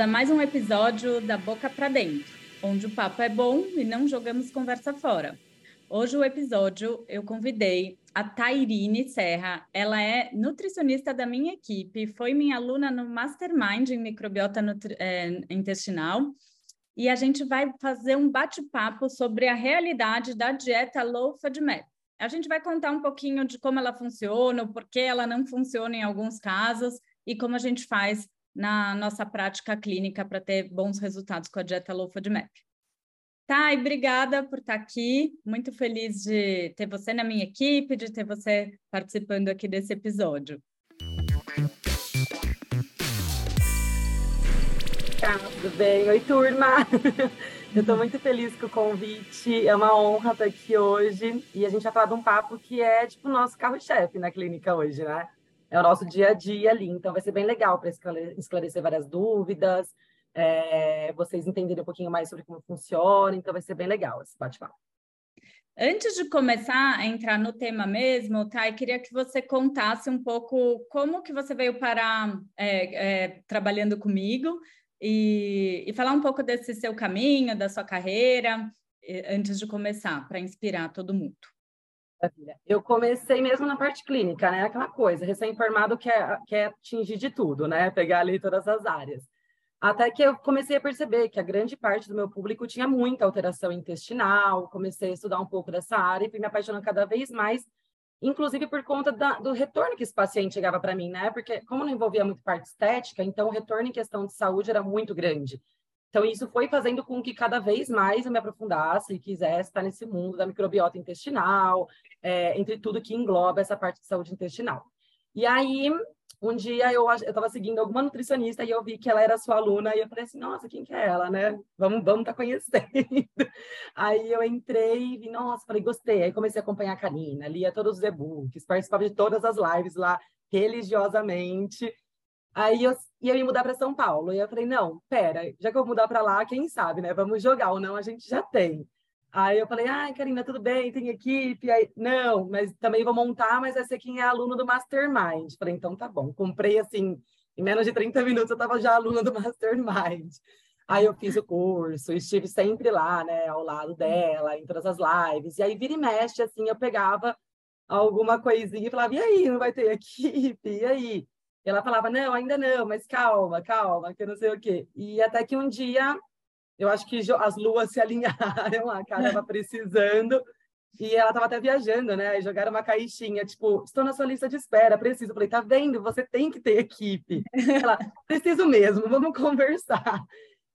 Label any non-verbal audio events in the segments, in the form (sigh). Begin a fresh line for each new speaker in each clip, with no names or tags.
a mais um episódio da Boca para Dentro, onde o papo é bom e não jogamos conversa fora. Hoje o episódio eu convidei a Tairine Serra. Ela é nutricionista da minha equipe, foi minha aluna no Mastermind em microbiota é, intestinal. E a gente vai fazer um bate-papo sobre a realidade da dieta low FODMAP. A gente vai contar um pouquinho de como ela funciona, o porquê ela não funciona em alguns casos e como a gente faz na nossa prática clínica para ter bons resultados com a dieta low FODMAP. Thay, obrigada por estar aqui. Muito feliz de ter você na minha equipe, de ter você participando aqui desse episódio.
Tá, tudo bem? Oi, turma! (laughs) Eu estou muito feliz com o convite, é uma honra estar aqui hoje e a gente vai falar de um papo que é tipo o nosso carro-chefe na clínica hoje, né? É o nosso dia a dia ali. Então, vai ser bem legal para esclarecer várias dúvidas, é, vocês entenderem um pouquinho mais sobre como funciona. Então, vai ser bem legal esse bate-papo.
Antes de começar a entrar no tema mesmo, Thay, queria que você contasse um pouco como que você veio parar é, é, trabalhando comigo e, e, falar um pouco desse seu caminho, da sua carreira, antes de começar, para inspirar todo mundo.
Eu comecei mesmo na parte clínica, né? Aquela coisa, recém-formado quer, quer atingir de tudo, né? Pegar ali todas as áreas. Até que eu comecei a perceber que a grande parte do meu público tinha muita alteração intestinal, comecei a estudar um pouco dessa área e fui me apaixonando cada vez mais, inclusive por conta da, do retorno que esse paciente chegava para mim, né? Porque como não envolvia muito parte estética, então o retorno em questão de saúde era muito grande. Então, isso foi fazendo com que cada vez mais eu me aprofundasse e quisesse estar nesse mundo da microbiota intestinal, é, entre tudo que engloba essa parte de saúde intestinal. E aí, um dia eu estava seguindo alguma nutricionista e eu vi que ela era sua aluna e eu falei assim, nossa, quem que é ela, né? Vamos, vamos tá conhecendo. (laughs) aí eu entrei e vi, nossa, falei, gostei. Aí comecei a acompanhar a Karina, lia todos os e-books, participava de todas as lives lá religiosamente. Aí eu ia me mudar para São Paulo. E eu falei, não, pera, já que eu vou mudar para lá, quem sabe, né? Vamos jogar ou não, a gente já tem. Aí eu falei, ai, Karina, tudo bem, tem equipe? Aí, não, mas também vou montar, mas vai ser quem é aluno do Mastermind. Falei, então tá bom. Comprei, assim, em menos de 30 minutos eu estava já aluna do (laughs) Mastermind. Aí eu fiz o curso, estive sempre lá, né, ao lado dela, em todas as lives. E aí, vira e mexe, assim, eu pegava alguma coisinha e falava, e aí, não vai ter equipe? E aí? Ela falava, não, ainda não, mas calma, calma, que não sei o quê. E até que um dia, eu acho que as luas se (laughs) alinharam, a cara estava precisando, e ela estava até viajando, né? E jogaram uma caixinha, tipo, estou na sua lista de espera, preciso. Eu falei, tá vendo? Você tem que ter equipe. Ela, preciso mesmo, vamos (laughs) conversar.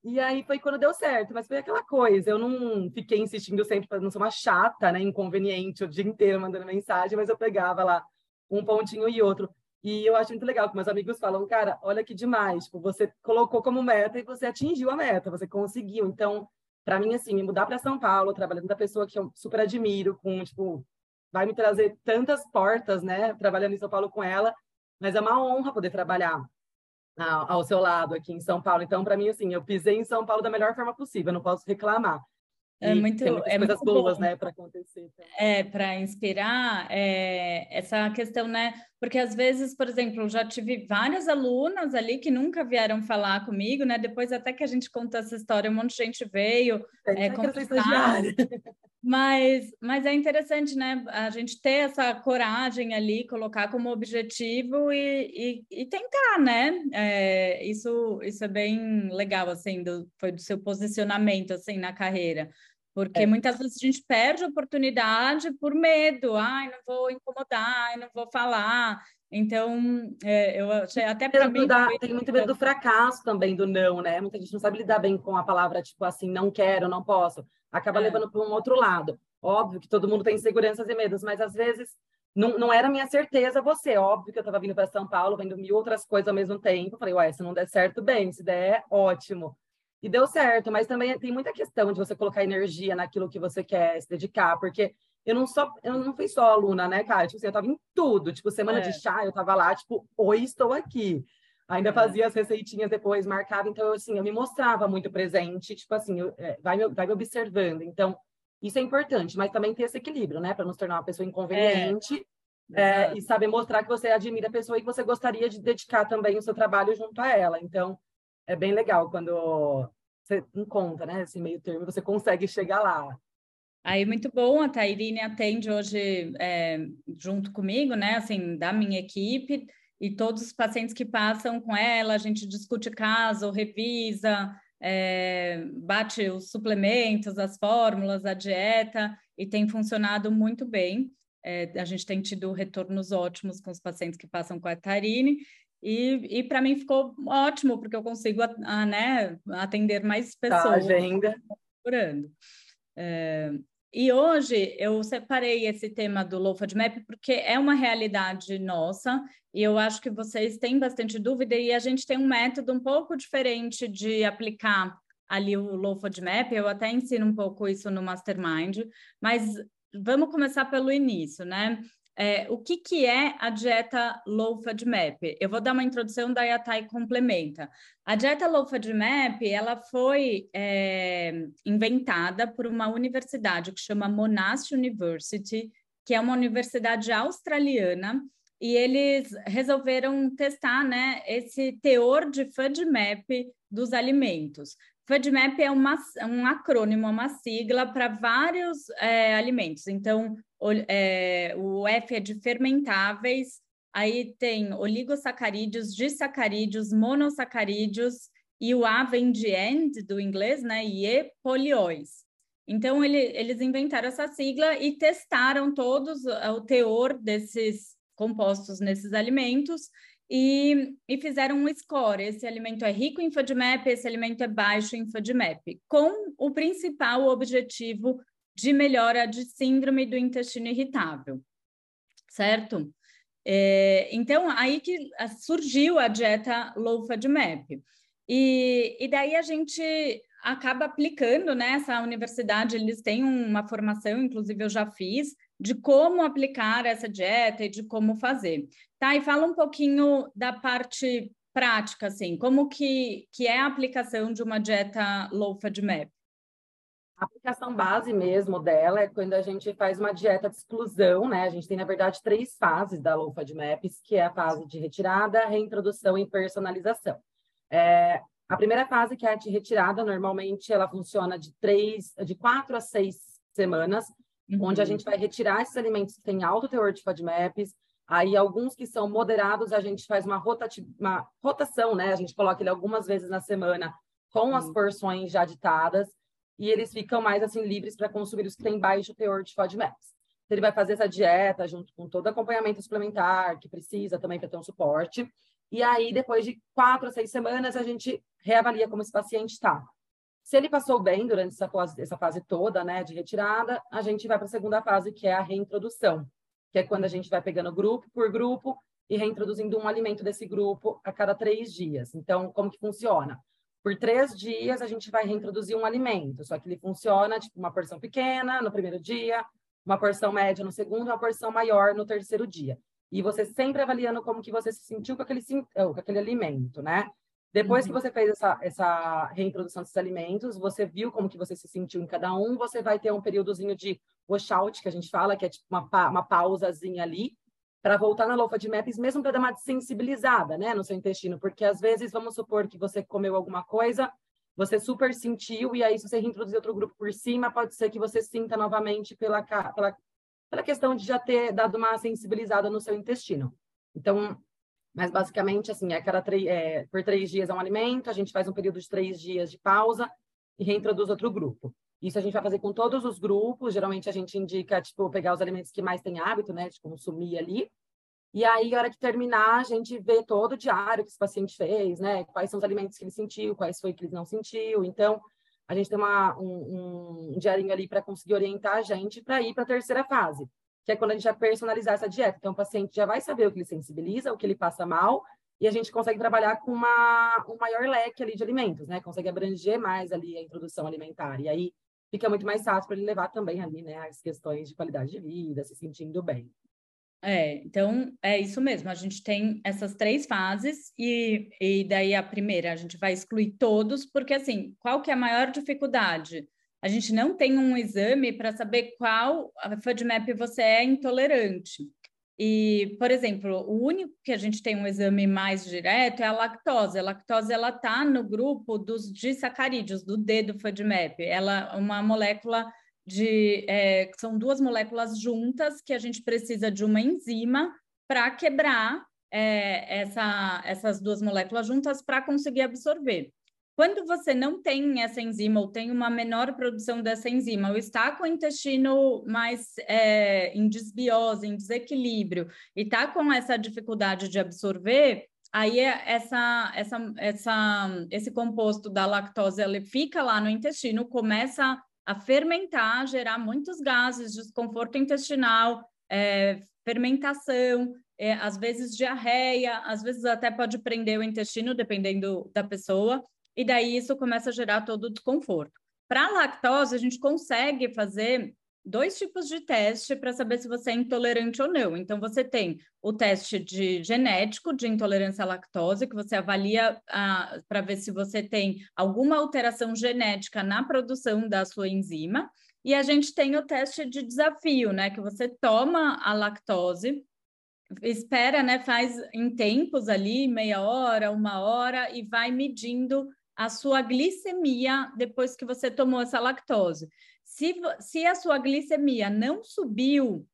E aí foi quando deu certo, mas foi aquela coisa, eu não fiquei insistindo sempre para não ser uma chata, né, inconveniente o dia inteiro mandando mensagem, mas eu pegava lá um pontinho e outro. E eu acho muito legal que meus amigos falam, cara, olha que demais, tipo, você colocou como meta e você atingiu a meta, você conseguiu. Então, para mim, assim, me mudar para São Paulo, trabalhando com a pessoa que eu super admiro, com, tipo, vai me trazer tantas portas, né, trabalhando em São Paulo com ela, mas é uma honra poder trabalhar ao seu lado aqui em São Paulo. Então, para mim, assim, eu pisei em São Paulo da melhor forma possível, não posso reclamar.
É muito,
é
coisas
boas, bom. né, para acontecer.
Então. É, para inspirar é, essa questão, né? Porque às vezes, por exemplo, já tive várias alunas ali que nunca vieram falar comigo, né? Depois até que a gente contou essa história, um monte de gente veio é, conversar. Mas, mas é interessante, né? A gente ter essa coragem ali, colocar como objetivo e, e, e tentar, né? É, isso, isso é bem legal, assim, do, foi do seu posicionamento, assim, na carreira. Porque é. muitas vezes a gente perde a oportunidade por medo. Ai, não vou incomodar, ai, não vou falar. Então, é, eu achei até para mim.
Da, tem muito medo do fracasso também, do não, né? Muita gente não sabe lidar bem com a palavra, tipo assim, não quero, não posso. Acaba é. levando para um outro lado. Óbvio que todo mundo tem inseguranças e medos, mas às vezes não, não era minha certeza você. Óbvio que eu estava vindo para São Paulo, vendo mil outras coisas ao mesmo tempo. Falei, ué, se não der certo, bem. Se der, ótimo. E deu certo, mas também tem muita questão de você colocar energia naquilo que você quer se dedicar, porque eu não só eu não fui só aluna, né, cara? Tipo assim, eu tava em tudo, tipo semana é. de chá, eu tava lá, tipo, oi, estou aqui. Ainda é. fazia as receitinhas depois, marcava, então assim, eu me mostrava muito presente, tipo assim, eu, é, vai, me, vai me observando. Então, isso é importante, mas também ter esse equilíbrio, né, para não se tornar uma pessoa inconveniente. É. É, e saber mostrar que você admira a pessoa e que você gostaria de dedicar também o seu trabalho junto a ela. Então, é bem legal quando você encontra, né, esse meio termo, você consegue chegar lá.
Aí, muito bom, a Tairine atende hoje é, junto comigo, né, assim, da minha equipe, e todos os pacientes que passam com ela, a gente discute caso, revisa, é, bate os suplementos, as fórmulas, a dieta, e tem funcionado muito bem. É, a gente tem tido retornos ótimos com os pacientes que passam com a Tarine, e, e para mim ficou ótimo, porque eu consigo a, a, né, atender mais pessoas. Tá,
agenda.
Procurando. É, e hoje eu separei esse tema do Low Map porque é uma realidade nossa e eu acho que vocês têm bastante dúvida e a gente tem um método um pouco diferente de aplicar ali o Low Map. Eu até ensino um pouco isso no Mastermind, mas vamos começar pelo início, né? É, o que, que é a dieta Low FODMAP? Eu vou dar uma introdução, da a Thay complementa. A dieta Low FODMAP, ela foi é, inventada por uma universidade que chama Monash University, que é uma universidade australiana, e eles resolveram testar né, esse teor de FODMAP dos alimentos. FODMAP é uma, um acrônimo, uma sigla para vários é, alimentos. Então, é, o F é de fermentáveis, aí tem oligosacarídeos, disacarídeos, monossacarídeos, e o A vem de end, do inglês, né? E E, polióis. Então, ele, eles inventaram essa sigla e testaram todos o teor desses compostos nesses alimentos e, e, fizeram um score. Esse alimento é rico em FODMAP, esse alimento é baixo em FODMAP, com o principal objetivo de melhora de síndrome do intestino irritável, certo? É, então, aí que surgiu a dieta low FODMAP. E, e daí a gente acaba aplicando, né? Essa universidade, eles têm uma formação, inclusive eu já fiz, de como aplicar essa dieta e de como fazer. Tá, e fala um pouquinho da parte prática, assim, como que, que é a aplicação de uma dieta low FODMAP?
A aplicação base mesmo dela é quando a gente faz uma dieta de exclusão, né? A gente tem, na verdade, três fases da Low FODMAPs, que é a fase de retirada, reintrodução e personalização. É, a primeira fase, que é a de retirada, normalmente ela funciona de três, de quatro a seis semanas, uhum. onde a gente vai retirar esses alimentos que têm alto teor de FODMAPs, aí alguns que são moderados, a gente faz uma, rotati uma rotação, né? A gente coloca ele algumas vezes na semana com uhum. as porções já ditadas, e eles ficam mais assim livres para consumir os que têm baixo teor de FODMAPs. Então, ele vai fazer essa dieta junto com todo acompanhamento suplementar que precisa também para ter um suporte. E aí, depois de quatro a seis semanas, a gente reavalia como esse paciente está. Se ele passou bem durante essa fase, essa fase toda, né, de retirada, a gente vai para a segunda fase, que é a reintrodução, que é quando a gente vai pegando grupo por grupo e reintroduzindo um alimento desse grupo a cada três dias. Então, como que funciona? Por três dias, a gente vai reintroduzir um alimento, só que ele funciona tipo uma porção pequena no primeiro dia, uma porção média no segundo, uma porção maior no terceiro dia. E você sempre avaliando como que você se sentiu com aquele, com aquele alimento, né? Depois uhum. que você fez essa, essa reintrodução desses alimentos, você viu como que você se sentiu em cada um, você vai ter um períodozinho de washout, que a gente fala, que é tipo uma, uma pausazinha ali, para voltar na lofa de MAPs, mesmo para dar uma sensibilizada, né, no seu intestino, porque às vezes, vamos supor que você comeu alguma coisa, você super sentiu, e aí se você reintroduzir outro grupo por cima, pode ser que você sinta novamente pela, pela, pela questão de já ter dado uma sensibilizada no seu intestino. Então, mas basicamente, assim, é cada é, por três dias é um alimento, a gente faz um período de três dias de pausa e reintroduz outro grupo. Isso a gente vai fazer com todos os grupos. Geralmente a gente indica, tipo, pegar os alimentos que mais tem hábito, né, de consumir ali. E aí, a hora que terminar, a gente vê todo o diário que esse paciente fez, né? Quais são os alimentos que ele sentiu, quais foi que ele não sentiu. Então, a gente tem uma, um, um diário ali para conseguir orientar a gente para ir para a terceira fase, que é quando a gente vai personalizar essa dieta. Então, o paciente já vai saber o que ele sensibiliza, o que ele passa mal, e a gente consegue trabalhar com uma, um maior leque ali de alimentos, né? Consegue abranger mais ali a introdução alimentar. E aí, fica muito mais fácil para ele levar também ali, né, as questões de qualidade de vida, se sentindo bem.
É, então é isso mesmo. A gente tem essas três fases e, e daí a primeira a gente vai excluir todos, porque assim, qual que é a maior dificuldade? A gente não tem um exame para saber qual FODMAP você é intolerante. E, por exemplo, o único que a gente tem um exame mais direto é a lactose. A lactose ela está no grupo dos disacarídeos, do D do FODMAP. Ela é uma molécula de. É, são duas moléculas juntas que a gente precisa de uma enzima para quebrar é, essa, essas duas moléculas juntas para conseguir absorver. Quando você não tem essa enzima ou tem uma menor produção dessa enzima, ou está com o intestino mais é, em desbiose, em desequilíbrio, e está com essa dificuldade de absorver, aí é essa, essa, essa, esse composto da lactose ele fica lá no intestino, começa a fermentar, gerar muitos gases, desconforto intestinal, é, fermentação, é, às vezes diarreia, às vezes até pode prender o intestino, dependendo da pessoa e daí isso começa a gerar todo o desconforto. Para a lactose, a gente consegue fazer dois tipos de teste para saber se você é intolerante ou não. Então, você tem o teste de genético de intolerância à lactose, que você avalia ah, para ver se você tem alguma alteração genética na produção da sua enzima. E a gente tem o teste de desafio, né? Que você toma a lactose, espera, né? Faz em tempos ali, meia hora, uma hora, e vai medindo a sua glicemia depois que você tomou essa lactose. Se, se a sua glicemia não subiu,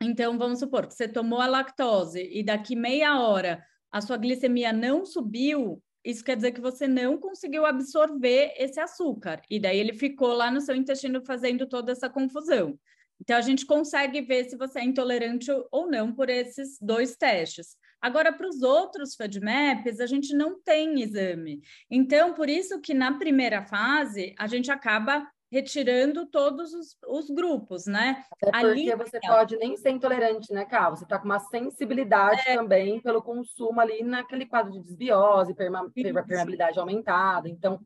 então vamos supor que você tomou a lactose e daqui meia hora a sua glicemia não subiu, isso quer dizer que você não conseguiu absorver esse açúcar. E daí ele ficou lá no seu intestino fazendo toda essa confusão. Então, a gente consegue ver se você é intolerante ou não por esses dois testes. Agora, para os outros FODMAPs, a gente não tem exame. Então, por isso que na primeira fase, a gente acaba retirando todos os, os grupos, né?
Até porque ali, você pode nem ser intolerante, né, Cal? Você está com uma sensibilidade é... também pelo consumo ali naquele quadro de desbiose, perma, permeabilidade aumentada. Então,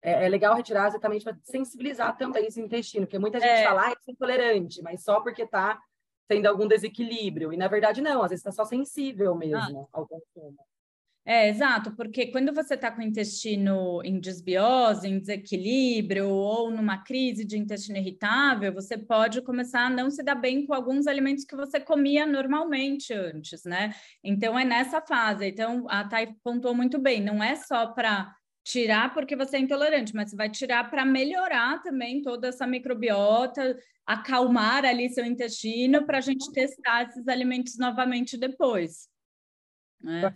é, é, legal retirar exatamente para sensibilizar também esse intestino, porque muita gente é. fala, ah, é intolerante, mas só porque está tendo algum desequilíbrio. E na verdade, não, às vezes está só sensível mesmo ah. ao consumo.
É, exato, porque quando você está com o intestino em desbiose, em desequilíbrio, ou numa crise de intestino irritável, você pode começar a não se dar bem com alguns alimentos que você comia normalmente antes, né? Então, é nessa fase. Então, a Thay pontuou muito bem, não é só para tirar porque você é intolerante, mas você vai tirar para melhorar também toda essa microbiota, acalmar ali seu intestino para a gente testar esses alimentos novamente depois.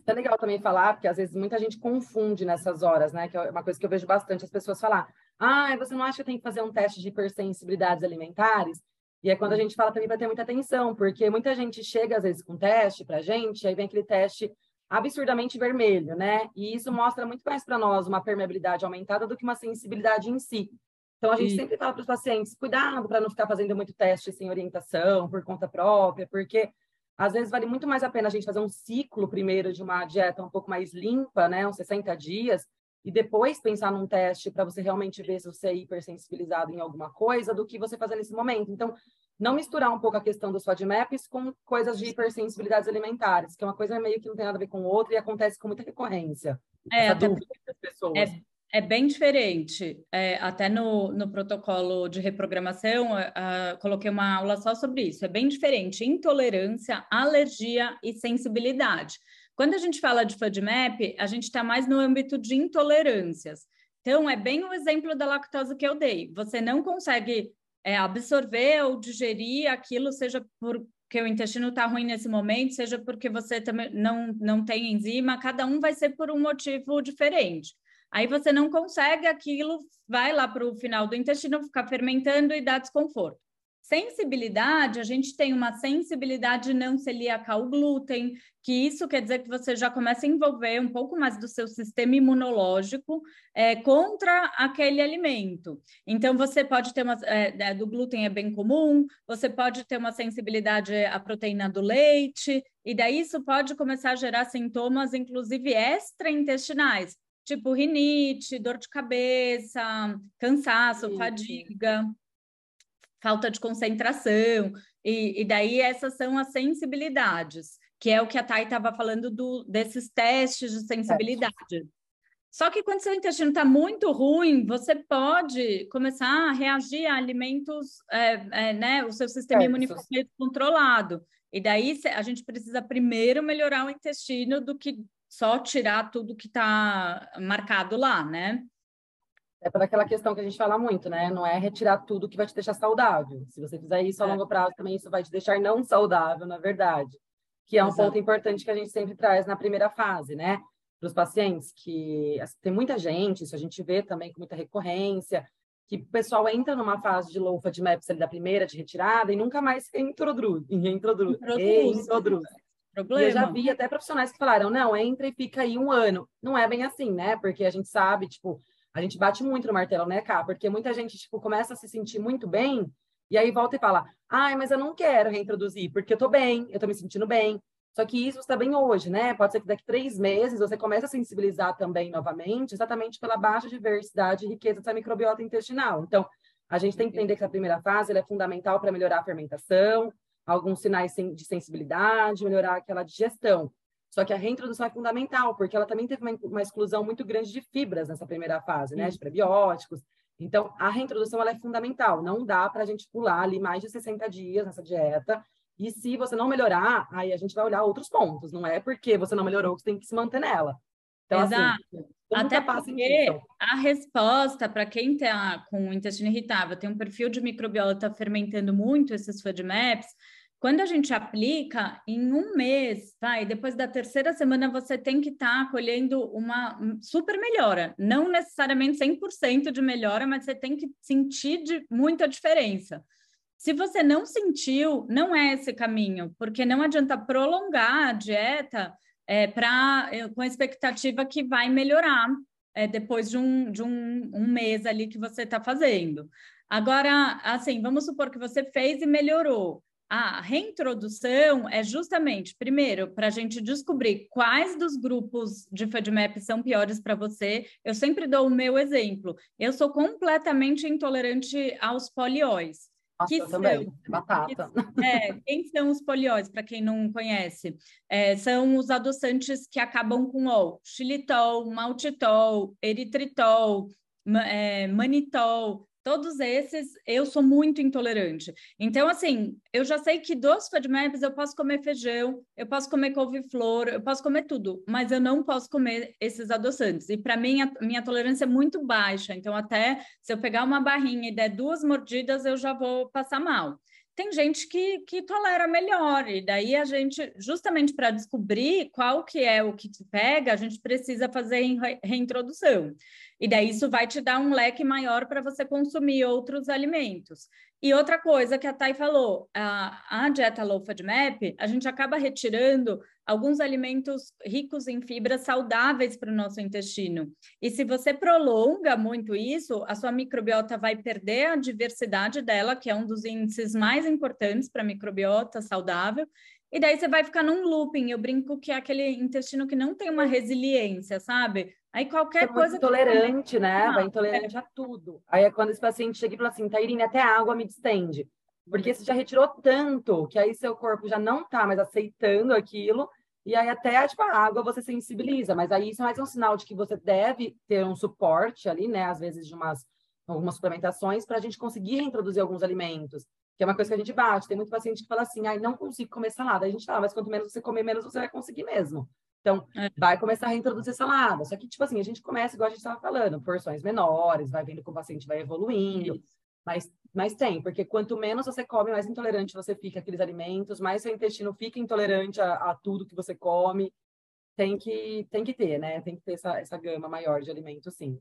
É legal também falar, porque às vezes muita gente confunde nessas horas, né? Que é uma coisa que eu vejo bastante as pessoas falar: ah, você não acha que tem que fazer um teste de hipersensibilidades alimentares? E é quando a gente fala também para ter muita atenção, porque muita gente chega às vezes com teste para a gente, aí vem aquele teste absurdamente vermelho, né? E isso mostra muito mais para nós uma permeabilidade aumentada do que uma sensibilidade em si. Então, a gente e... sempre fala para os pacientes, cuidado para não ficar fazendo muito teste sem orientação, por conta própria, porque às vezes vale muito mais a pena a gente fazer um ciclo primeiro de uma dieta um pouco mais limpa, né, uns 60 dias, e depois pensar num teste para você realmente ver se você é hipersensibilizado em alguma coisa, do que você fazer nesse momento. Então, não misturar um pouco a questão dos FODMAPs com coisas de hipersensibilidades alimentares, que é uma coisa meio que não tem nada a ver com outra e acontece com muita recorrência.
É, essa dúvida das pessoas. É, é bem diferente. É, até no, no protocolo de reprogramação, coloquei uma aula só sobre isso. É bem diferente intolerância, alergia e sensibilidade. Quando a gente fala de FODMAP, a gente está mais no âmbito de intolerâncias. Então, é bem o exemplo da lactose que eu dei. Você não consegue é, absorver ou digerir aquilo, seja porque o intestino está ruim nesse momento, seja porque você também não, não tem enzima, cada um vai ser por um motivo diferente. Aí você não consegue aquilo, vai lá para o final do intestino, ficar fermentando e dá desconforto. Sensibilidade, a gente tem uma sensibilidade não celíaca ao glúten, que isso quer dizer que você já começa a envolver um pouco mais do seu sistema imunológico é, contra aquele alimento. Então, você pode ter uma. É, do glúten é bem comum, você pode ter uma sensibilidade à proteína do leite, e daí isso pode começar a gerar sintomas, inclusive extraintestinais, tipo rinite, dor de cabeça, cansaço, fadiga falta de concentração, e, e daí essas são as sensibilidades, que é o que a Thay estava falando do, desses testes de sensibilidade. Só que quando seu intestino está muito ruim, você pode começar a reagir a alimentos, é, é, né? O seu sistema imunológico controlado. E daí a gente precisa primeiro melhorar o intestino do que só tirar tudo que está marcado lá, né?
É para aquela questão que a gente fala muito, né? Não é retirar tudo que vai te deixar saudável. Se você fizer isso a é. longo prazo, também isso vai te deixar não saudável, na verdade. Que é um Exato. ponto importante que a gente sempre traz na primeira fase, né? Para os pacientes, que assim, tem muita gente, isso a gente vê também com muita recorrência, que o pessoal entra numa fase de low FODMAPs ali da primeira, de retirada, e nunca mais reintroduz. Reintroduz. reintroduz. Problema. E eu já vi até profissionais que falaram, não, entra e fica aí um ano. Não é bem assim, né? Porque a gente sabe, tipo, a gente bate muito no martelo, né, Cá? Porque muita gente, tipo, começa a se sentir muito bem e aí volta e fala, ai, mas eu não quero reintroduzir, porque eu tô bem, eu tô me sentindo bem. Só que isso está bem hoje, né? Pode ser que daqui três meses você comece a sensibilizar também novamente, exatamente pela baixa diversidade e riqueza dessa microbiota intestinal. Então, a gente tem que entender que a primeira fase é fundamental para melhorar a fermentação, alguns sinais de sensibilidade, melhorar aquela digestão. Só que a reintrodução é fundamental, porque ela também teve uma, uma exclusão muito grande de fibras nessa primeira fase, né? De prebióticos. Então, a reintrodução ela é fundamental. Não dá para a gente pular ali mais de 60 dias nessa dieta. E se você não melhorar, aí a gente vai olhar outros pontos. Não é porque você não melhorou que você tem que se manter nela.
Então, assim, Exato. Assim, Até porque a resposta para quem está com o intestino irritável, tem um perfil de microbiota fermentando muito esses FODMAPs, quando a gente aplica, em um mês, vai, depois da terceira semana, você tem que estar tá colhendo uma super melhora. Não necessariamente 100% de melhora, mas você tem que sentir de muita diferença. Se você não sentiu, não é esse caminho, porque não adianta prolongar a dieta é, pra, é, com a expectativa que vai melhorar é, depois de, um, de um, um mês ali que você está fazendo. Agora, assim, vamos supor que você fez e melhorou a reintrodução é justamente, primeiro, para a gente descobrir quais dos grupos de FODMAP são piores para você. Eu sempre dou o meu exemplo. Eu sou completamente intolerante aos polióis.
Nossa, que são, também, batata.
Que, é, quem são os polióis, para quem não conhece? É, são os adoçantes que acabam com O, xilitol, maltitol, eritritol, é, manitol, Todos esses eu sou muito intolerante. Então, assim, eu já sei que dos FODMAPs eu posso comer feijão, eu posso comer couve-flor, eu posso comer tudo, mas eu não posso comer esses adoçantes. E para mim, a minha tolerância é muito baixa. Então, até se eu pegar uma barrinha e der duas mordidas, eu já vou passar mal tem gente que, que tolera melhor, e daí a gente, justamente para descobrir qual que é o que te pega, a gente precisa fazer reintrodução. E daí isso vai te dar um leque maior para você consumir outros alimentos. E outra coisa que a Thay falou, a, a dieta low FODMAP, a gente acaba retirando alguns alimentos ricos em fibras saudáveis para o nosso intestino. E se você prolonga muito isso, a sua microbiota vai perder a diversidade dela, que é um dos índices mais importantes para a microbiota saudável, e daí você vai ficar num looping. Eu brinco que é aquele intestino que não tem uma resiliência, sabe? Aí qualquer é coisa.
Intolerante, né? Ah, vai intolerante é. a tudo. Aí é quando esse paciente chega e fala assim, Tairine, até a água me distende. Porque você já retirou tanto que aí seu corpo já não tá mais aceitando aquilo. E aí até tipo, a água você sensibiliza. Mas aí isso é mais um sinal de que você deve ter um suporte ali, né? Às vezes de umas algumas suplementações para a gente conseguir reintroduzir alguns alimentos que é uma coisa que a gente bate. Tem muito paciente que fala assim, ai, não consigo comer salada. A gente fala, mas quanto menos você comer, menos você vai conseguir mesmo. Então, é. vai começar a reintroduzir salada. Só que, tipo assim, a gente começa, igual a gente estava falando, porções menores, vai vendo que o paciente vai evoluindo. Mas, mas tem, porque quanto menos você come, mais intolerante você fica àqueles alimentos, mais seu intestino fica intolerante a, a tudo que você come. Tem que, tem que ter, né? Tem que ter essa, essa gama maior de alimentos, sim.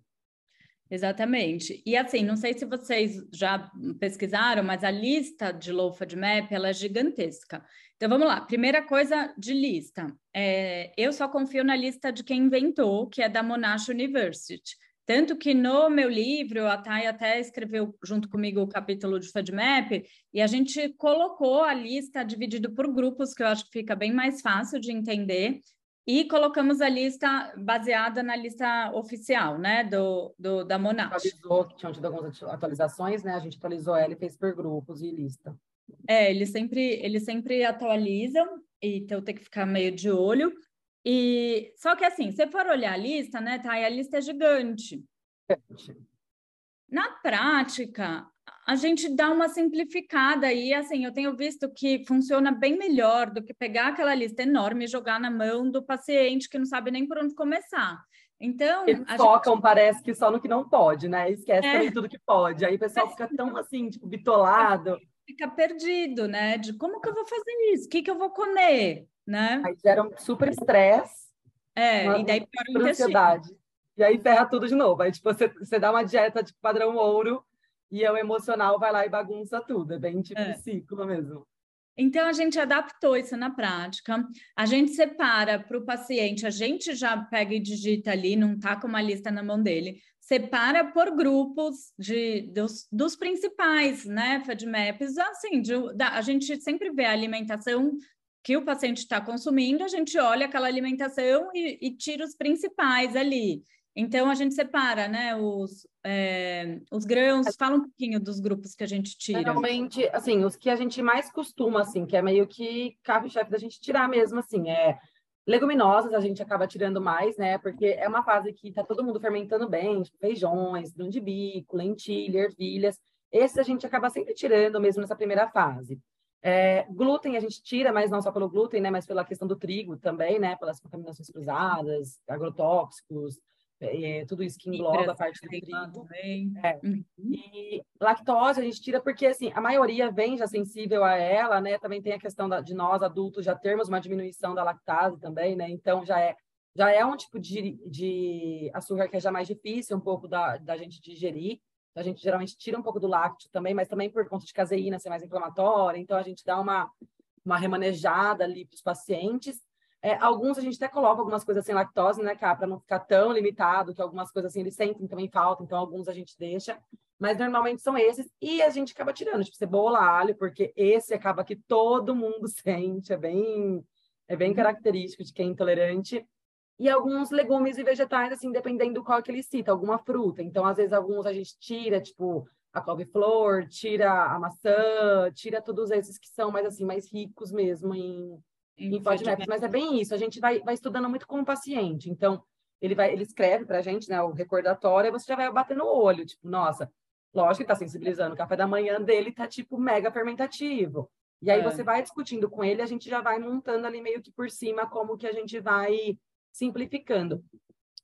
Exatamente. E assim, não sei se vocês já pesquisaram, mas a lista de low FODMAP ela é gigantesca. Então vamos lá. Primeira coisa de lista. É, eu só confio na lista de quem inventou, que é da Monash University. Tanto que no meu livro, a Thay até escreveu junto comigo o capítulo de FODMAP, e a gente colocou a lista dividido por grupos, que eu acho que fica bem mais fácil de entender. E colocamos a lista baseada na lista oficial, né, do, do da Monash.
Atualizou, que tinham tido algumas atualizações, né? A gente atualizou ela e fez por grupos e lista.
É, eles sempre, eles sempre atualizam, então tem que ficar meio de olho. E só que assim, se for olhar a lista, né, tá? E a lista é gigante. Na prática, a gente dá uma simplificada e assim, eu tenho visto que funciona bem melhor do que pegar aquela lista enorme e jogar na mão do paciente que não sabe nem por onde começar. Então,
eles focam, gente... parece que só no que não pode, né? Esquece é. tudo que pode. Aí o pessoal fica tão assim, tipo, bitolado.
Fica perdido, né? De como que eu vou fazer isso? O que, que eu vou comer, né?
Aí gera um super estresse.
É, uma, e daí piora ansiedade.
E aí ferra tudo de novo. Aí, tipo, você, você dá uma dieta de padrão ouro e o emocional vai lá e bagunça tudo. É bem tipo é. ciclo mesmo.
Então, a gente adaptou isso na prática. A gente separa para o paciente, a gente já pega e digita ali, não está com uma lista na mão dele, separa por grupos de, dos, dos principais, né, FEDMAPs, assim, de, da, a gente sempre vê a alimentação que o paciente está consumindo, a gente olha aquela alimentação e, e tira os principais ali. Então, a gente separa, né, os, é, os grãos. Fala um pouquinho dos grupos que a gente tira.
Normalmente, assim, os que a gente mais costuma, assim, que é meio que carro-chefe da gente tirar mesmo, assim, é leguminosas, a gente acaba tirando mais, né, porque é uma fase que tá todo mundo fermentando bem, tipo feijões, grão de bico, lentilha, ervilhas. Esses a gente acaba sempre tirando mesmo nessa primeira fase. É, glúten a gente tira, mas não só pelo glúten, né, mas pela questão do trigo também, né, pelas contaminações cruzadas, agrotóxicos, é, tudo isso que engloba a parte do trigo. É. Uhum. E lactose a gente tira porque, assim, a maioria vem já sensível a ela, né? Também tem a questão da, de nós, adultos, já termos uma diminuição da lactase também, né? Então, já é, já é um tipo de, de açúcar que é já mais difícil um pouco da, da gente digerir. A gente geralmente tira um pouco do lácteo também, mas também por conta de caseína ser mais inflamatória. Então, a gente dá uma, uma remanejada ali para os pacientes. É, alguns a gente até coloca algumas coisas sem lactose, né, cá, para não ficar tão limitado, que algumas coisas assim eles sentem também falta, então alguns a gente deixa, mas normalmente são esses, e a gente acaba tirando, tipo cebola, alho, porque esse acaba que todo mundo (laughs) sente, é bem, é bem uhum. característico de quem é intolerante. E alguns legumes e vegetais, assim, dependendo do qual que ele cita, alguma fruta. Então, às vezes, alguns a gente tira, tipo, a couve-flor, tira a maçã, tira todos esses que são mais, assim, mais ricos mesmo em, em FODMAPs, mas é bem isso, a gente vai, vai estudando muito com o paciente, então ele vai, ele escreve para a gente, né, o recordatório, e você já vai batendo o olho, tipo, nossa, lógico que está sensibilizando, o café da manhã dele tá, tipo, mega fermentativo, e aí é. você vai discutindo com ele, a gente já vai montando ali meio que por cima como que a gente vai simplificando.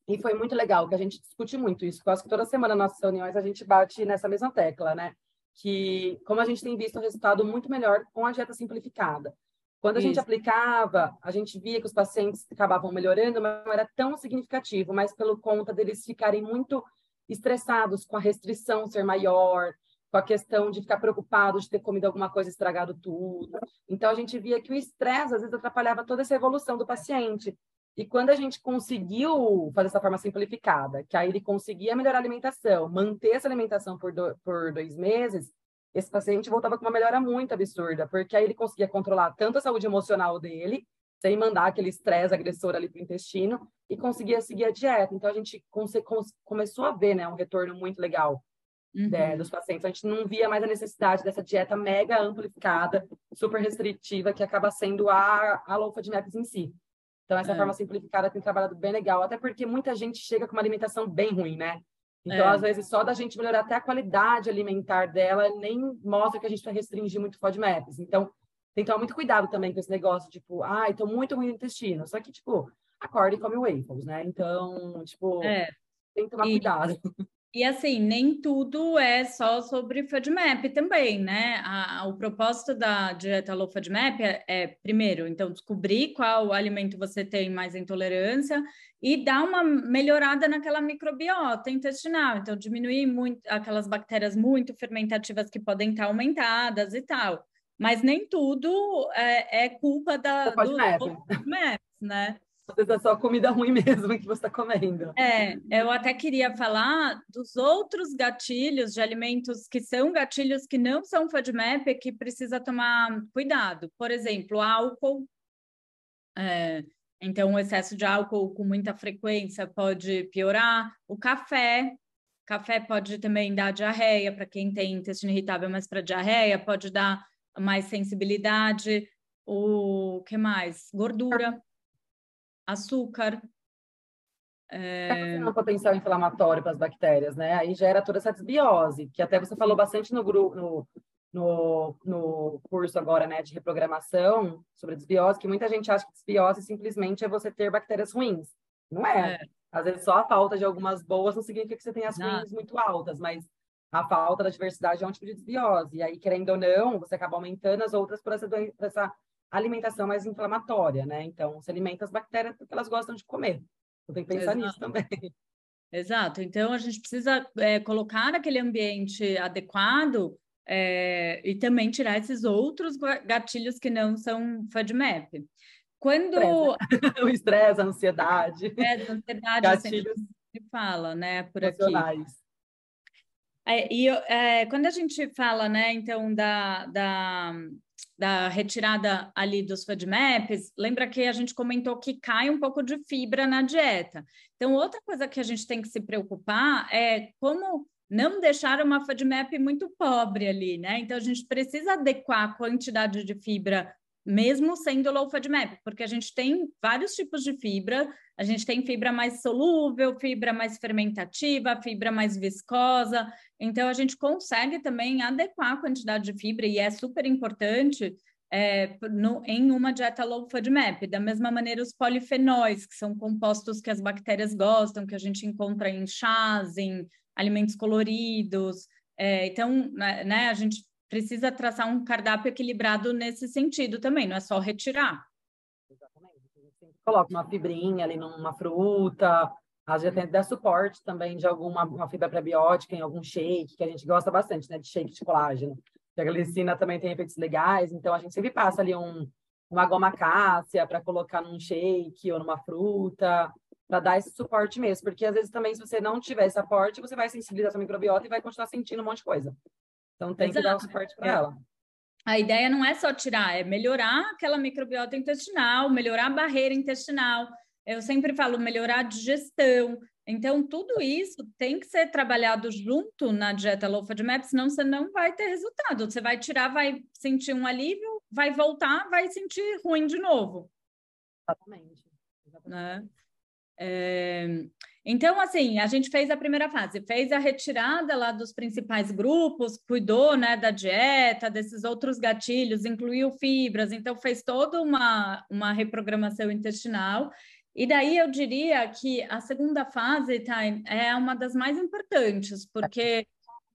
E foi muito legal, que a gente discute muito isso, quase que toda semana nas nossas reuniões a gente bate nessa mesma tecla, né, que como a gente tem visto um resultado muito melhor com a dieta simplificada. Quando a Isso. gente aplicava, a gente via que os pacientes acabavam melhorando, mas não era tão significativo, mas pelo conta deles ficarem muito estressados com a restrição ser maior, com a questão de ficar preocupado de ter comido alguma coisa estragado tudo. Então a gente via que o estresse às vezes atrapalhava toda essa evolução do paciente. E quando a gente conseguiu fazer essa forma simplificada, que aí ele conseguia melhorar a alimentação, manter essa alimentação por, do, por dois meses, esse paciente voltava com uma melhora muito absurda, porque aí ele conseguia controlar tanto a saúde emocional dele, sem mandar aquele estresse agressor ali para o intestino, e conseguia seguir a dieta. Então, a gente começou a ver né, um retorno muito legal uhum. né, dos pacientes. A gente não via mais a necessidade dessa dieta mega amplificada, super restritiva, que acaba sendo a, a low FODMAPs em si. Então, essa é. forma simplificada tem trabalhado bem legal, até porque muita gente chega com uma alimentação bem ruim, né? Então, é. às vezes, só da gente melhorar até a qualidade alimentar dela, nem mostra que a gente vai restringir muito FODMAPs. Então, tem que tomar muito cuidado também com esse negócio, tipo, ai, ah, tô muito ruim no intestino. Só que, tipo, acorda e come waffles, né? Então, tipo, é. tem que tomar e, cuidado. (laughs)
E assim, nem tudo é só sobre FODMAP também, né? A, a, o propósito da dieta low FODMAP é, é, primeiro, então, descobrir qual alimento você tem mais intolerância e dar uma melhorada naquela microbiota intestinal. Então, diminuir muito aquelas bactérias muito fermentativas que podem estar aumentadas e tal. Mas nem tudo é, é culpa da, do, FODMAP, né?
Às vezes é só comida ruim mesmo que você está comendo.
É, eu até queria falar dos outros gatilhos de alimentos que são gatilhos que não são FODMAP que precisa tomar cuidado. Por exemplo, álcool. É, então, o excesso de álcool com muita frequência pode piorar. O café. Café pode também dar diarreia para quem tem intestino irritável, mas para diarreia pode dar mais sensibilidade. O que mais? Gordura
açúcar. É... um potencial inflamatório para as bactérias, né? Aí gera toda essa desbiose, que até você falou bastante no grupo, no, no, no curso agora, né, de reprogramação sobre desbiose, que muita gente acha que desbiose simplesmente é você ter bactérias ruins. Não é. é. Às vezes só a falta de algumas boas não significa que você tem as ruins muito altas, mas a falta da diversidade é um tipo de desbiose. E aí, querendo ou não, você acaba aumentando as outras por essa, por essa alimentação mais inflamatória, né? Então, você alimenta as bactérias porque elas gostam de comer. Então, tem que pensar Exato. nisso também. (laughs)
Exato. Então, a gente precisa é, colocar aquele ambiente adequado é, e também tirar esses outros gatilhos que não são FODMAP. Quando... (laughs)
o estresse, a ansiedade.
É, a ansiedade, gatilhos se fala, né, por aqui. É, e é, quando a gente fala, né, então, da, da, da retirada ali dos FODMAPs, lembra que a gente comentou que cai um pouco de fibra na dieta. Então, outra coisa que a gente tem que se preocupar é como não deixar uma FODMAP muito pobre ali, né? Então, a gente precisa adequar a quantidade de fibra mesmo sendo low FODMAP, porque a gente tem vários tipos de fibra, a gente tem fibra mais solúvel, fibra mais fermentativa, fibra mais viscosa, então a gente consegue também adequar a quantidade de fibra, e é super importante é, no, em uma dieta low FODMAP. Da mesma maneira, os polifenóis, que são compostos que as bactérias gostam, que a gente encontra em chás, em alimentos coloridos. É, então, né, né a gente precisa traçar um cardápio equilibrado nesse sentido também, não é só retirar.
Exatamente. A gente coloca uma fibrinha ali numa fruta, às vezes tem dar suporte também de alguma uma fibra prebiótica em algum shake, que a gente gosta bastante, né, de shake de colágeno. a glicina também tem efeitos legais, então a gente sempre passa ali um, uma goma cássia para colocar num shake ou numa fruta, para dar esse suporte mesmo, porque às vezes também se você não tiver esse aporte, você vai sensibilizar sua microbiota e vai continuar sentindo um monte de coisa. Então tem Exato. que dar o suporte para ela.
A ideia não é só tirar, é melhorar aquela microbiota intestinal, melhorar a barreira intestinal. Eu sempre falo melhorar a digestão. Então, tudo isso tem que ser trabalhado junto na dieta low FODMAP, senão você não vai ter resultado. Você vai tirar, vai sentir um alívio, vai voltar, vai sentir ruim de novo.
Exatamente. Exatamente.
Né? É... Então, assim, a gente fez a primeira fase, fez a retirada lá dos principais grupos, cuidou né, da dieta, desses outros gatilhos, incluiu fibras, então fez toda uma, uma reprogramação intestinal. E daí eu diria que a segunda fase, tá, é uma das mais importantes, porque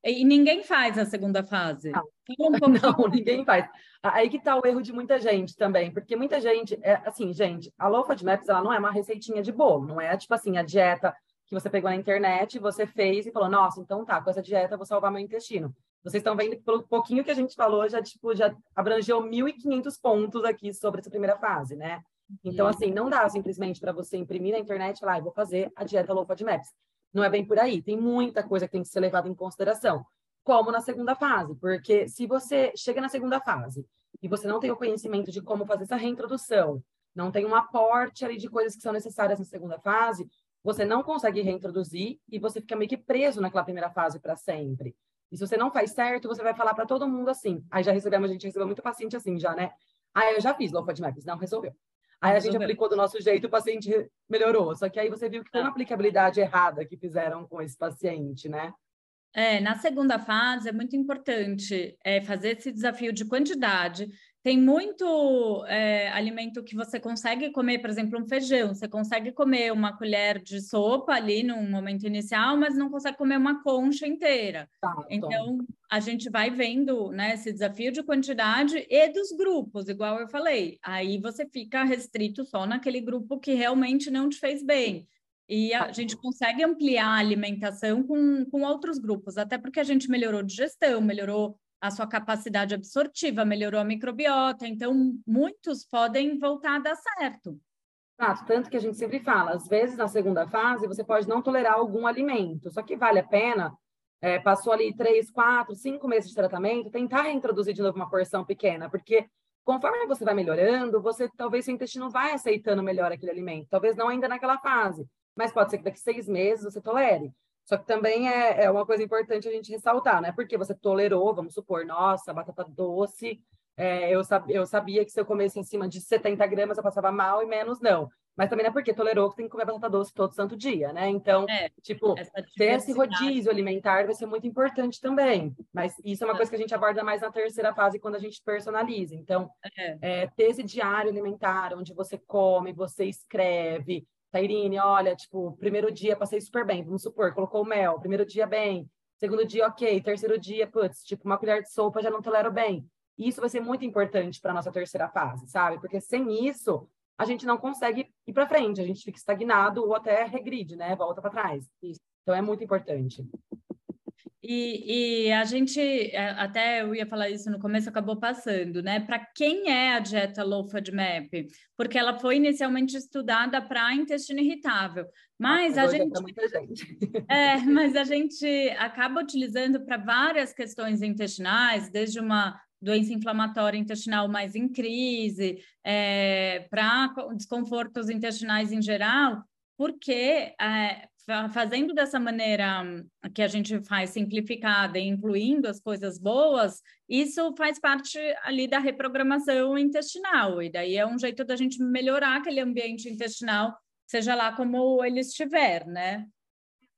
e ninguém faz a segunda fase. (laughs)
Não, um não ninguém faz. Aí que está o erro de muita gente também, porque muita gente, é, assim, gente, a Low FODMAPs, ela não é uma receitinha de bolo, não é tipo assim, a dieta que você pegou na internet, você fez e falou, nossa, então tá, com essa dieta eu vou salvar meu intestino. Vocês estão vendo que pelo pouquinho que a gente falou, já, tipo, já abrangeu 1.500 pontos aqui sobre essa primeira fase, né? Então, assim, não dá simplesmente para você imprimir na internet e falar, ah, vou fazer a dieta Low FODMAPs. Não é bem por aí. Tem muita coisa que tem que ser levada em consideração como na segunda fase, porque se você chega na segunda fase e você não tem o conhecimento de como fazer essa reintrodução, não tem um aporte ali de coisas que são necessárias na segunda fase, você não consegue reintroduzir e você fica meio que preso naquela primeira fase para sempre. E se você não faz certo, você vai falar para todo mundo assim. Aí já recebemos, a gente recebeu muito paciente assim já, né? Aí eu já fiz low FODMAPs, não resolveu. Aí a gente aplicou do nosso jeito, o paciente melhorou. Só que aí você viu que foi uma aplicabilidade errada que fizeram com esse paciente, né?
É, na segunda fase é muito importante é, fazer esse desafio de quantidade. Tem muito é, alimento que você consegue comer, por exemplo, um feijão. Você consegue comer uma colher de sopa ali no momento inicial, mas não consegue comer uma concha inteira. Tá, então, a gente vai vendo né, esse desafio de quantidade e dos grupos, igual eu falei. Aí você fica restrito só naquele grupo que realmente não te fez bem. E a gente consegue ampliar a alimentação com, com outros grupos, até porque a gente melhorou digestão, melhorou a sua capacidade absortiva, melhorou a microbiota, então muitos podem voltar a dar certo.
Exato, tanto que a gente sempre fala, às vezes na segunda fase você pode não tolerar algum alimento, só que vale a pena, é, passou ali três, quatro, cinco meses de tratamento, tentar reintroduzir de novo uma porção pequena, porque conforme você vai melhorando, você talvez seu intestino vai aceitando melhor aquele alimento, talvez não ainda naquela fase, mas pode ser que daqui seis meses você tolere. Só que também é, é uma coisa importante a gente ressaltar, né? Porque você tolerou, vamos supor, nossa, batata doce, é, eu, sab, eu sabia que se eu comesse em cima de 70 gramas eu passava mal e menos não. mas também não é porque tolerou que tem que comer batata doce todo santo dia, né? Então, é, tipo, ter esse rodízio alimentar vai ser muito importante também. Mas isso é uma coisa que a gente aborda mais na terceira fase, quando a gente personaliza. Então, é. É, ter esse diário alimentar, onde você come, você escreve. Tairine, olha, tipo, primeiro dia passei super bem, vamos supor, colocou mel, primeiro dia bem, segundo dia ok, terceiro dia, putz, tipo, uma colher de sopa já não tolero bem. Isso vai ser muito importante para nossa terceira fase, sabe? Porque sem isso, a gente não consegue ir para frente, a gente fica estagnado ou até regride, né? Volta para trás. Então é muito importante.
E, e, a gente, é, até eu ia falar isso no começo, acabou passando, né? Para quem é a dieta Low FODMAP? Porque ela foi inicialmente estudada para intestino irritável, mas a gente, gente. (laughs) É, mas a gente acaba utilizando para várias questões intestinais, desde uma doença inflamatória intestinal mais em crise, é, para desconfortos intestinais em geral, porque é, fazendo dessa maneira que a gente faz simplificada e incluindo as coisas boas, isso faz parte ali da reprogramação intestinal, e daí é um jeito da gente melhorar aquele ambiente intestinal, seja lá como ele estiver, né?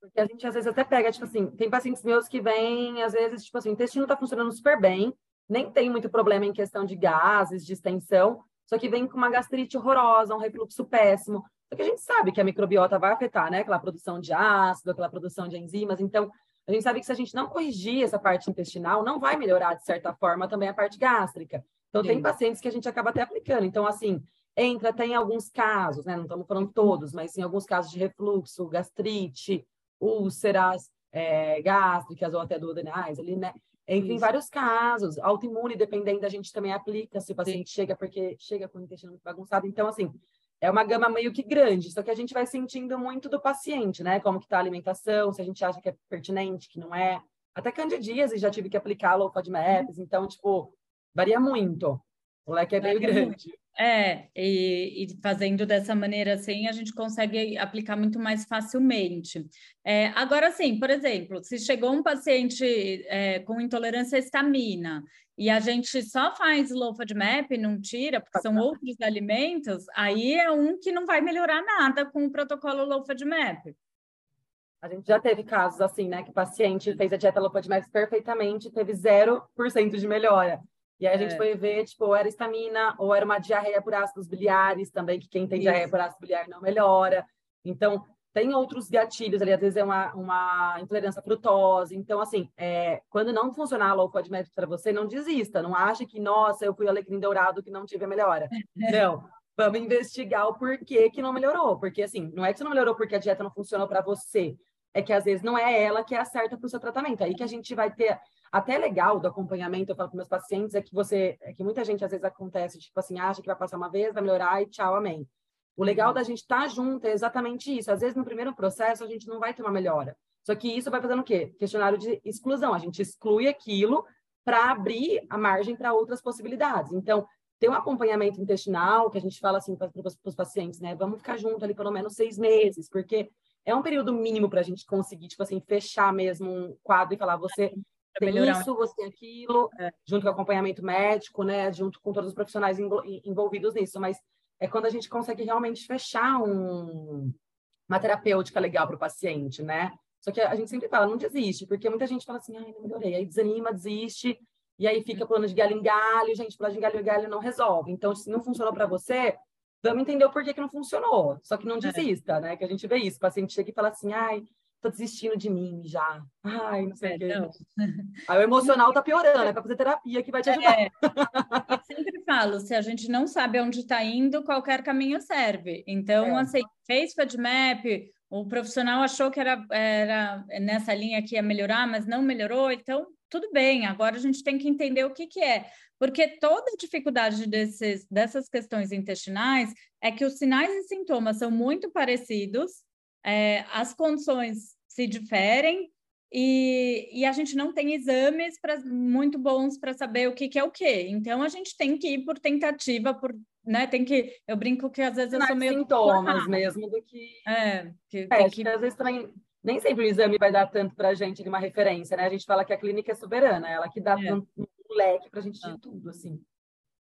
Porque a gente às vezes até pega, tipo assim, tem pacientes meus que vêm, às vezes, tipo assim, o intestino está funcionando super bem, nem tem muito problema em questão de gases, de extensão, só que vem com uma gastrite horrorosa, um refluxo péssimo. Só que a gente sabe que a microbiota vai afetar, né? Aquela produção de ácido, aquela produção de enzimas. Então, a gente sabe que se a gente não corrigir essa parte intestinal, não vai melhorar, de certa forma, também a parte gástrica. Então, Sim. tem pacientes que a gente acaba até aplicando. Então, assim, entra até em alguns casos, né? Não estamos falando todos, mas em alguns casos de refluxo, gastrite, úlceras é, gástricas ou até duodenais ali, né? Entre em vários casos, autoimune, dependendo, a gente também aplica se o paciente Sim. chega porque chega com o intestino muito bagunçado. Então, assim, é uma gama meio que grande, só que a gente vai sentindo muito do paciente, né? Como que tá a alimentação, se a gente acha que é pertinente, que não é. Até candidíase já tive que aplicar low FODMAPs, então, tipo, varia muito. O leque é meio grande.
É, e, e, fazendo dessa maneira assim, a gente consegue aplicar muito mais facilmente. É, agora, sim, por exemplo, se chegou um paciente é, com intolerância à estamina e a gente só faz low FODMAP, não tira, porque são outros alimentos, aí é um que não vai melhorar nada com o protocolo low FODMAP.
A gente já teve casos assim, né, que o paciente fez a dieta low FODMAP perfeitamente, teve 0% de melhora. E aí a gente é. foi ver, tipo, ou era estamina, ou era uma diarreia por ácidos biliares também, que quem tem Isso. diarreia por ácido biliar não melhora. Então, tem outros gatilhos ali, às vezes é uma, uma intolerância à frutose. Então, assim, é, quando não funcionar a low FODMAP para você, não desista. Não ache que, nossa, eu fui alecrim dourado que não tive a melhora. (laughs) Não. Vamos investigar o porquê que não melhorou. Porque, assim, não é que você não melhorou porque a dieta não funcionou para você. É que, às vezes, não é ela que é a certa para o seu tratamento. Aí que a gente vai ter até legal do acompanhamento, eu falo para meus pacientes, é que você, é que muita gente às vezes acontece, tipo assim, acha que vai passar uma vez, vai melhorar e tchau, amém. O legal da gente estar tá junto é exatamente isso. Às vezes, no primeiro processo, a gente não vai ter uma melhora. Só que isso vai fazendo o quê? Questionário de exclusão. A gente exclui aquilo para abrir a margem para outras possibilidades. Então, tem um acompanhamento intestinal, que a gente fala assim para os pacientes, né? Vamos ficar junto ali pelo menos seis meses, porque é um período mínimo para a gente conseguir, tipo assim, fechar mesmo um quadro e falar, você tem melhorar. isso, você tem aquilo, é. junto com o acompanhamento médico, né, junto com todos os profissionais envolvidos nisso, mas é quando a gente consegue realmente fechar um, uma terapêutica legal para o paciente, né? Só que a gente sempre fala, não desiste, porque muita gente fala assim, ai, não melhorei, aí desanima, desiste, e aí fica plano de galho em galho, gente, plano de galho em galho não resolve. Então, se não funcionou para você, vamos entender o porquê que não funcionou. Só que não é. desista, é. né? Que a gente vê isso, o paciente chega e fala assim, ai, tô desistindo de mim já. Ai, não sei é, o quê. Não. (laughs) Aí o emocional tá piorando, é para fazer terapia que vai te ajudar. É.
Eu sempre falo, se a gente não sabe onde está indo, qualquer caminho serve. Então, é. assim, fez FedMap, o profissional achou que era, era nessa linha que ia melhorar, mas não melhorou, então tudo bem, agora a gente tem que entender o que, que é. Porque toda a dificuldade desses, dessas questões intestinais é que os sinais e sintomas são muito parecidos, é, as condições se diferem e, e, a gente não tem exames pra, muito bons para saber o que, que, é o que. Então a gente tem que ir por tentativa, por, né? Tem que. Eu brinco que às vezes eu sou meio.
sintomas mesmo do que.
É, que,
é, que... às vezes também. Nem sempre o exame vai dar tanto para a gente de uma referência, né? A gente fala que a clínica é soberana, ela que dá é. um, um leque para a gente de ah. tudo, assim.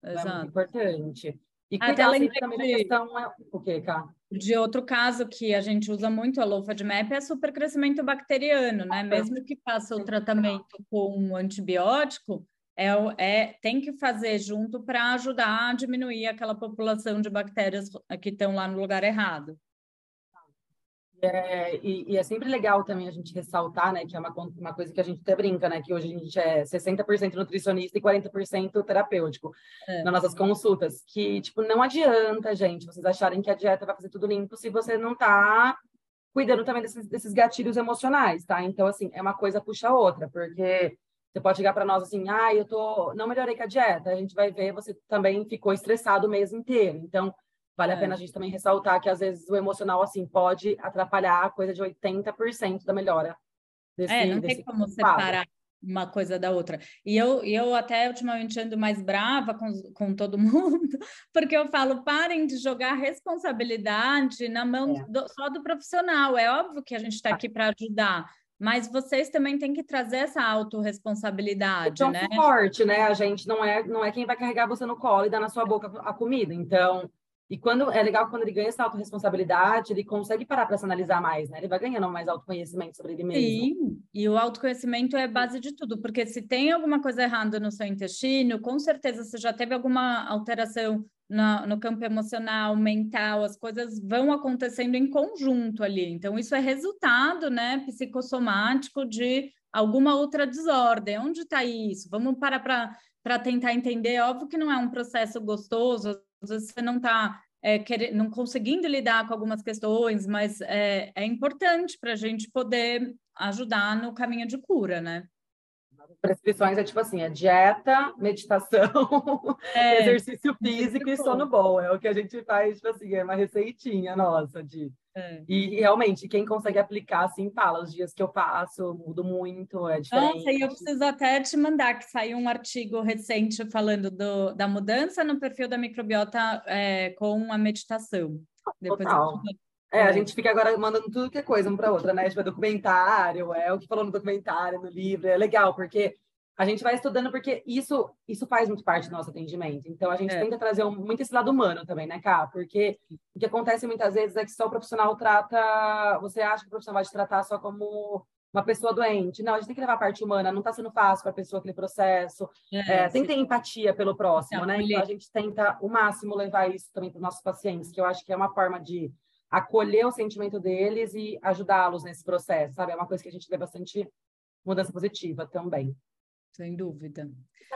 Exato. É muito importante. E cuidar sempre também da questão... É... O quê, Cá?
De outro caso que a gente usa muito a low FODMAP é supercrescimento bacteriano, né? Mesmo que faça o tratamento com um antibiótico, é, é, tem que fazer junto para ajudar a diminuir aquela população de bactérias que estão lá no lugar errado.
É, e, e, é sempre legal também a gente ressaltar, né, que é uma, uma coisa que a gente até brinca, né, que hoje a gente é 60% nutricionista e 40% terapêutico é. nas nossas consultas, que, tipo, não adianta, gente, vocês acharem que a dieta vai fazer tudo limpo se você não tá cuidando também desses, desses gatilhos emocionais, tá? Então, assim, é uma coisa puxa a outra, porque você pode chegar para nós assim, ah, eu tô, não melhorei com a dieta, a gente vai ver, você também ficou estressado o mês inteiro, então Vale é. a pena a gente também ressaltar que às vezes o emocional assim pode atrapalhar a coisa de 80% da melhora
desse É, não tem como separar uma coisa da outra. E eu, eu até ultimamente ando mais brava com, com todo (laughs) mundo, porque eu falo, parem de jogar responsabilidade na mão é. do, só do profissional. É óbvio que a gente está aqui para ajudar, mas vocês também têm que trazer essa autorresponsabilidade,
é
né?
forte, né? A gente não é, não é quem vai carregar você no colo e dar na sua boca a comida. Então, e quando é legal quando ele ganha essa autorresponsabilidade, ele consegue parar para se analisar mais, né? Ele vai ganhando mais autoconhecimento sobre ele mesmo.
Sim, e o autoconhecimento é base de tudo, porque se tem alguma coisa errada no seu intestino, com certeza você já teve alguma alteração no, no campo emocional, mental, as coisas vão acontecendo em conjunto ali. Então, isso é resultado, né, psicossomático de alguma outra desordem. Onde está isso? Vamos parar para tentar entender. Óbvio que não é um processo gostoso, você não está é, não conseguindo lidar com algumas questões, mas é, é importante para a gente poder ajudar no caminho de cura, né?
Prescrições é tipo assim, é dieta, meditação, (laughs) é, exercício físico e sono bom. É o que a gente faz, tipo assim, é uma receitinha nossa de é. E realmente, quem consegue aplicar, assim, fala, os dias que eu faço, mudo muito, é diferente.
Nossa, e eu preciso até te mandar, que saiu um artigo recente falando do, da mudança no perfil da microbiota é, com a meditação.
Depois Total. Eu... É, a gente fica agora mandando tudo que é coisa uma para outra, né? Tipo, é documentário, é o que falou no documentário, no livro, é legal, porque a gente vai estudando porque isso isso faz muito parte do nosso atendimento. Então a gente é. tenta trazer um, muito esse lado humano também, né, Cá? Porque o que acontece muitas vezes é que só o profissional trata, você acha que o profissional vai te tratar só como uma pessoa doente. Não, a gente tem que levar a parte humana, não está sendo fácil para a pessoa aquele processo. É, é, tem que ter empatia pelo próximo, né? Então a gente tenta o máximo levar isso também para os nossos pacientes, que eu acho que é uma forma de acolher o sentimento deles e ajudá-los nesse processo, sabe? É uma coisa que a gente vê bastante mudança positiva também.
Sem dúvida.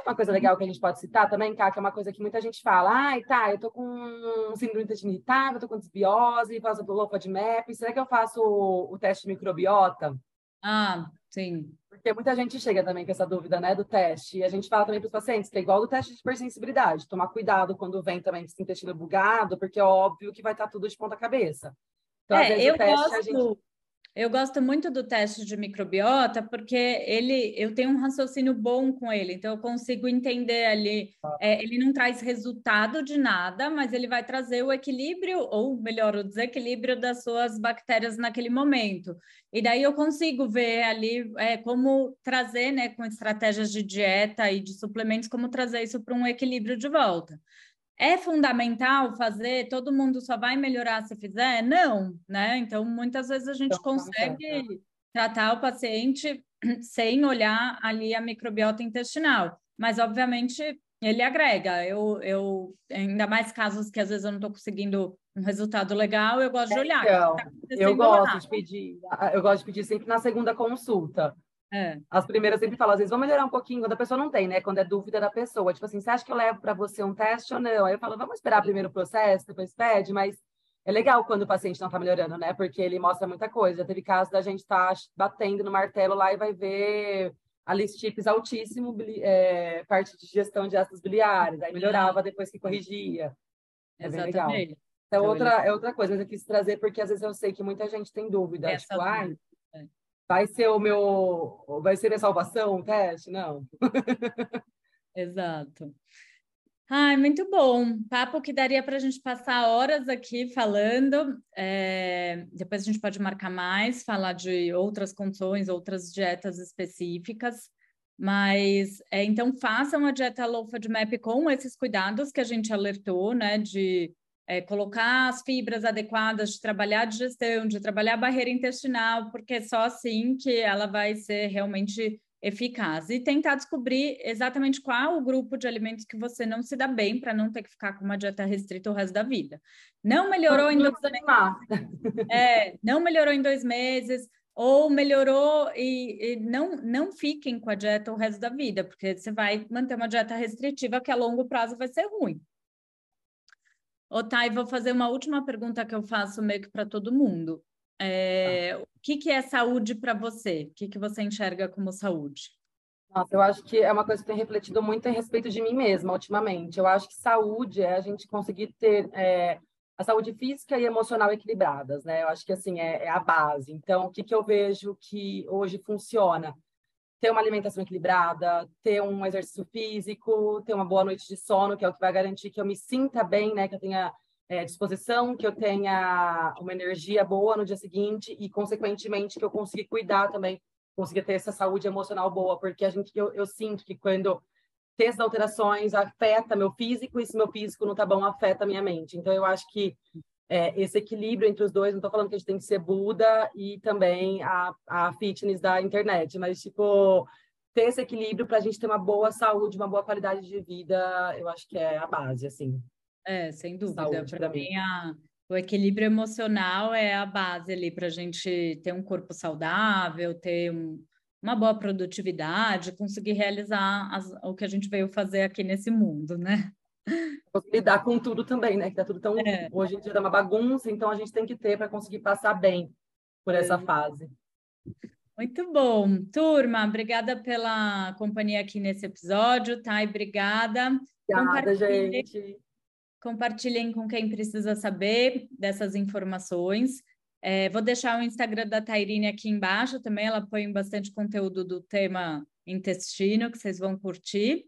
Uma coisa legal que a gente pode citar também, Cá, que é uma coisa que muita gente fala, ai, tá, eu tô com síndrome intestino irritável, tô com desbiose, faço do lopa de MAP, será que eu faço o, o teste de microbiota?
Ah, sim.
Porque muita gente chega também com essa dúvida, né, do teste. E a gente fala também para os pacientes que é igual do teste de hipersensibilidade. Tomar cuidado quando vem também esse intestino bugado, porque é óbvio que vai estar tudo de ponta cabeça.
Então, é, eu teste gosto... eu gosto muito do teste de microbiota porque ele, eu tenho um raciocínio bom com ele, então eu consigo entender ali. É, ele não traz resultado de nada, mas ele vai trazer o equilíbrio, ou melhor, o desequilíbrio das suas bactérias naquele momento. E daí eu consigo ver ali é, como trazer, né, com estratégias de dieta e de suplementos, como trazer isso para um equilíbrio de volta. É fundamental fazer, todo mundo só vai melhorar se fizer? Não, né? Então, muitas vezes a gente então, consegue tratar o paciente (clears throat) sem olhar ali a microbiota intestinal, mas obviamente ele agrega. Eu, eu ainda mais casos que às vezes eu não estou conseguindo um resultado legal, eu gosto de olhar.
Então, tá eu gosto lá. de pedir, eu gosto de pedir sempre na segunda consulta. É. As primeiras sempre falam, às vezes, vamos melhorar um pouquinho, quando a pessoa não tem, né? Quando é dúvida da pessoa. Tipo assim, você acha que eu levo para você um teste ou não? Aí eu falo, vamos esperar primeiro o processo, depois pede, mas é legal quando o paciente não está melhorando, né? Porque ele mostra muita coisa. Já teve caso da gente estar tá batendo no martelo lá e vai ver a listips altíssimo, é, parte de gestão de ácidos biliares. Aí melhorava depois que corrigia. É Exatamente. bem legal. Então, então outra, ele... é outra coisa, mas eu quis trazer porque às vezes eu sei que muita gente tem dúvida. Essa tipo, ai, vai ser o meu, vai ser minha salvação o teste? Não. (laughs)
Exato. Ai, muito bom. Papo que daria para a gente passar horas aqui falando. É... Depois a gente pode marcar mais, falar de outras condições, outras dietas específicas. Mas é, então façam a dieta low FODMAP com esses cuidados que a gente alertou, né? De é, colocar as fibras adequadas, de trabalhar a digestão, de trabalhar a barreira intestinal, porque é só assim que ela vai ser realmente eficaz. E tentar descobrir exatamente qual o grupo de alimentos que você não se dá bem para não ter que ficar com uma dieta restrita o resto da vida. Não melhorou em dois meses. É, não melhorou em dois meses ou melhorou e, e, não, não fiquem com a dieta o resto da vida, porque você vai manter uma dieta restritiva que a longo prazo vai ser ruim. Ô, Thay, vou fazer uma última pergunta que eu faço meio que para todo mundo. É, tá. O que, que é saúde para você? O que, que você enxerga como saúde?
Nossa, eu acho que é uma coisa que eu tenho refletido muito em respeito de mim mesma ultimamente. Eu acho que saúde é a gente conseguir ter é, a saúde física e emocional equilibradas, né? Eu acho que assim é, é a base. Então, o que, que eu vejo que hoje funciona? Ter uma alimentação equilibrada, ter um exercício físico, ter uma boa noite de sono, que é o que vai garantir que eu me sinta bem, né? Que eu tenha é, disposição, que eu tenha uma energia boa no dia seguinte e, consequentemente, que eu consiga cuidar também, consiga ter essa saúde emocional boa, porque a gente eu, eu sinto que quando ter essas alterações afeta meu físico, e se meu físico não tá bom, afeta minha mente. Então, eu acho que é, esse equilíbrio entre os dois, não estou falando que a gente tem que ser Buda e também a, a fitness da internet, mas, tipo, ter esse equilíbrio para a gente ter uma boa saúde, uma boa qualidade de vida, eu acho que é a base, assim.
É, sem dúvida. Para mim, mim a, o equilíbrio emocional é a base ali para a gente ter um corpo saudável, ter um, uma boa produtividade, conseguir realizar as, o que a gente veio fazer aqui nesse mundo, né?
Lidar com tudo também, né? Que tá tudo tão. É. Hoje em dia tá uma bagunça, então a gente tem que ter para conseguir passar bem por essa é. fase.
Muito bom. Turma, obrigada pela companhia aqui nesse episódio, Thay, obrigada.
Obrigada, gente.
Compartilhem com quem precisa saber dessas informações. É, vou deixar o Instagram da Tairine aqui embaixo também, ela põe bastante conteúdo do tema intestino, que vocês vão curtir.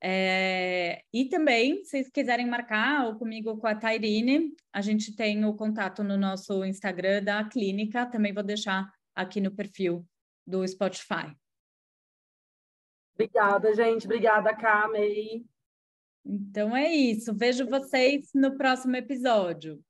É, e também, se vocês quiserem marcar ou comigo com a Tairine, a gente tem o contato no nosso Instagram da clínica, também vou deixar aqui no perfil do Spotify.
Obrigada, gente. Obrigada, Camei.
Então é isso. Vejo vocês no próximo episódio.